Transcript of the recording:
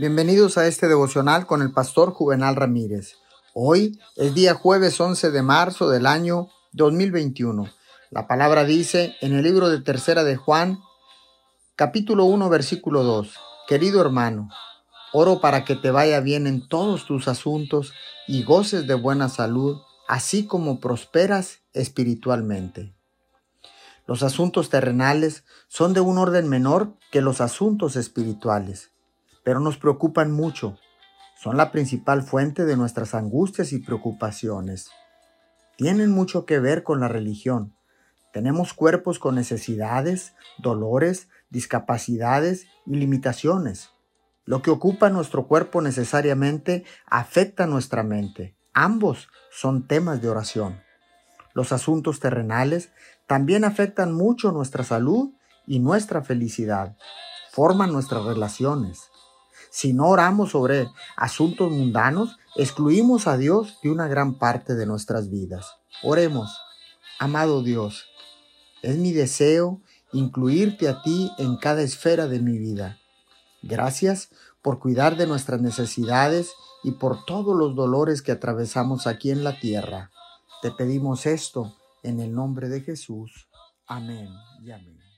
Bienvenidos a este devocional con el pastor Juvenal Ramírez. Hoy es día jueves 11 de marzo del año 2021. La palabra dice en el libro de Tercera de Juan, capítulo 1, versículo 2. Querido hermano, oro para que te vaya bien en todos tus asuntos y goces de buena salud, así como prosperas espiritualmente. Los asuntos terrenales son de un orden menor que los asuntos espirituales, pero nos preocupan mucho. Son la principal fuente de nuestras angustias y preocupaciones. Tienen mucho que ver con la religión. Tenemos cuerpos con necesidades, dolores, discapacidades y limitaciones. Lo que ocupa nuestro cuerpo necesariamente afecta nuestra mente. Ambos son temas de oración. Los asuntos terrenales también afectan mucho nuestra salud y nuestra felicidad. Forman nuestras relaciones. Si no oramos sobre asuntos mundanos, excluimos a Dios de una gran parte de nuestras vidas. Oremos. Amado Dios, es mi deseo incluirte a ti en cada esfera de mi vida. Gracias por cuidar de nuestras necesidades y por todos los dolores que atravesamos aquí en la tierra. Te pedimos esto en el nombre de Jesús. Amén y amén.